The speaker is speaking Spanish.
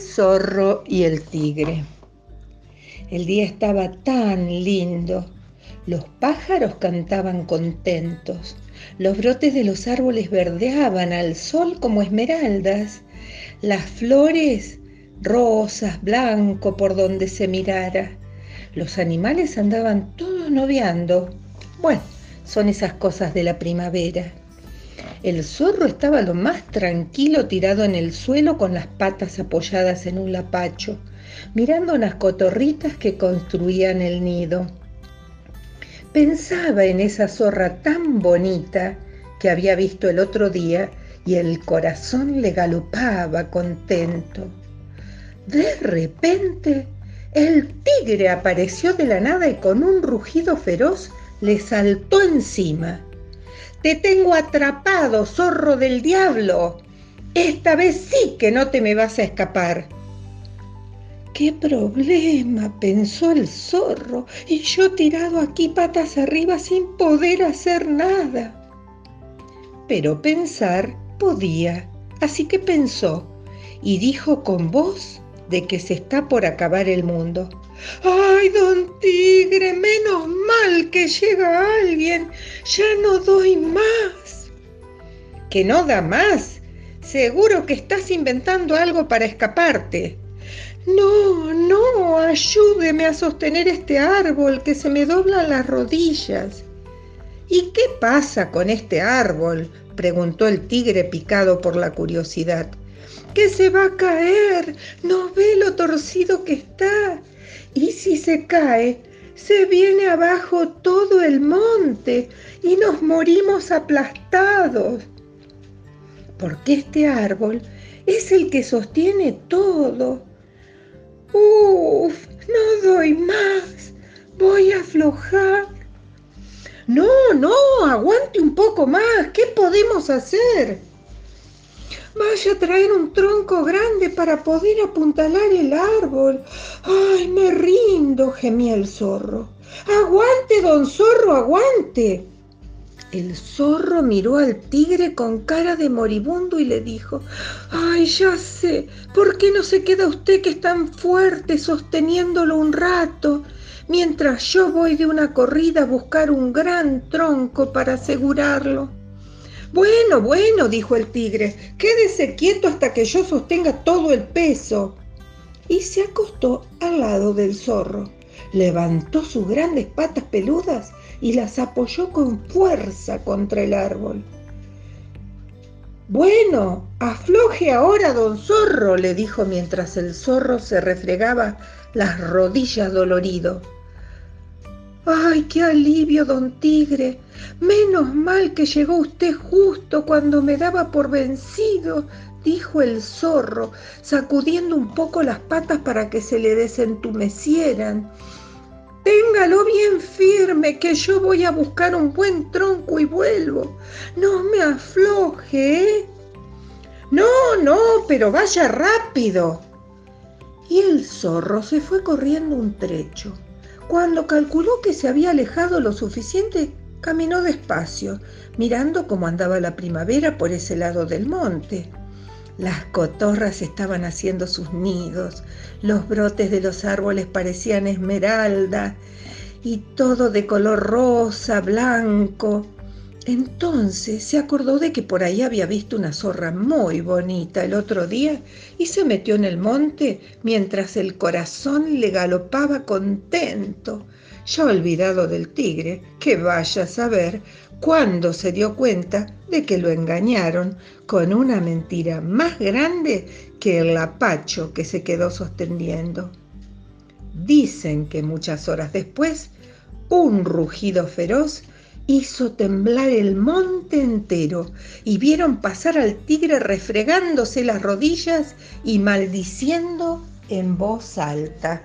zorro y el tigre. El día estaba tan lindo. Los pájaros cantaban contentos. Los brotes de los árboles verdeaban al sol como esmeraldas. Las flores rosas, blanco por donde se mirara. Los animales andaban todos noviando. Bueno, son esas cosas de la primavera. El zorro estaba lo más tranquilo tirado en el suelo con las patas apoyadas en un lapacho, mirando unas cotorritas que construían el nido. Pensaba en esa zorra tan bonita que había visto el otro día y el corazón le galopaba contento. De repente, el tigre apareció de la nada y con un rugido feroz le saltó encima. Te tengo atrapado, zorro del diablo. Esta vez sí que no te me vas a escapar. ¿Qué problema? pensó el zorro, y yo tirado aquí patas arriba sin poder hacer nada. Pero pensar podía, así que pensó y dijo con voz de que se está por acabar el mundo. ¡Ay, don Tigre! Menos mal que llega alguien. Ya no doy más. ¿Que no da más? Seguro que estás inventando algo para escaparte. No, no, ayúdeme a sostener este árbol que se me doblan las rodillas. ¿Y qué pasa con este árbol? preguntó el tigre picado por la curiosidad que se va a caer. ¿No ve lo torcido que se cae, se viene abajo todo el monte y nos morimos aplastados. Porque este árbol es el que sostiene todo. Uf, no doy más. Voy a aflojar. No, no, aguante un poco más. ¿Qué podemos hacer? Vaya a traer un tronco grande para poder apuntalar el árbol. Ay, me rindo, gemía el zorro. Aguante, don zorro, aguante. El zorro miró al tigre con cara de moribundo y le dijo, ay, ya sé, ¿por qué no se queda usted que es tan fuerte sosteniéndolo un rato? mientras yo voy de una corrida a buscar un gran tronco para asegurarlo. Bueno, bueno, dijo el tigre, quédese quieto hasta que yo sostenga todo el peso. Y se acostó al lado del zorro. Levantó sus grandes patas peludas y las apoyó con fuerza contra el árbol. Bueno, afloje ahora, don zorro, le dijo mientras el zorro se refregaba las rodillas dolorido. ¡Ay, qué alivio, don Tigre! Menos mal que llegó usted justo cuando me daba por vencido, dijo el zorro, sacudiendo un poco las patas para que se le desentumecieran. Téngalo bien firme, que yo voy a buscar un buen tronco y vuelvo. No me afloje, ¿eh? No, no, pero vaya rápido. Y el zorro se fue corriendo un trecho. Cuando calculó que se había alejado lo suficiente, caminó despacio, mirando cómo andaba la primavera por ese lado del monte. Las cotorras estaban haciendo sus nidos, los brotes de los árboles parecían esmeralda y todo de color rosa, blanco. Entonces se acordó de que por ahí había visto una zorra muy bonita el otro día y se metió en el monte mientras el corazón le galopaba contento, ya olvidado del tigre, que vaya a saber cuándo se dio cuenta de que lo engañaron con una mentira más grande que el lapacho que se quedó sosteniendo. Dicen que muchas horas después, un rugido feroz hizo temblar el monte entero y vieron pasar al tigre refregándose las rodillas y maldiciendo en voz alta.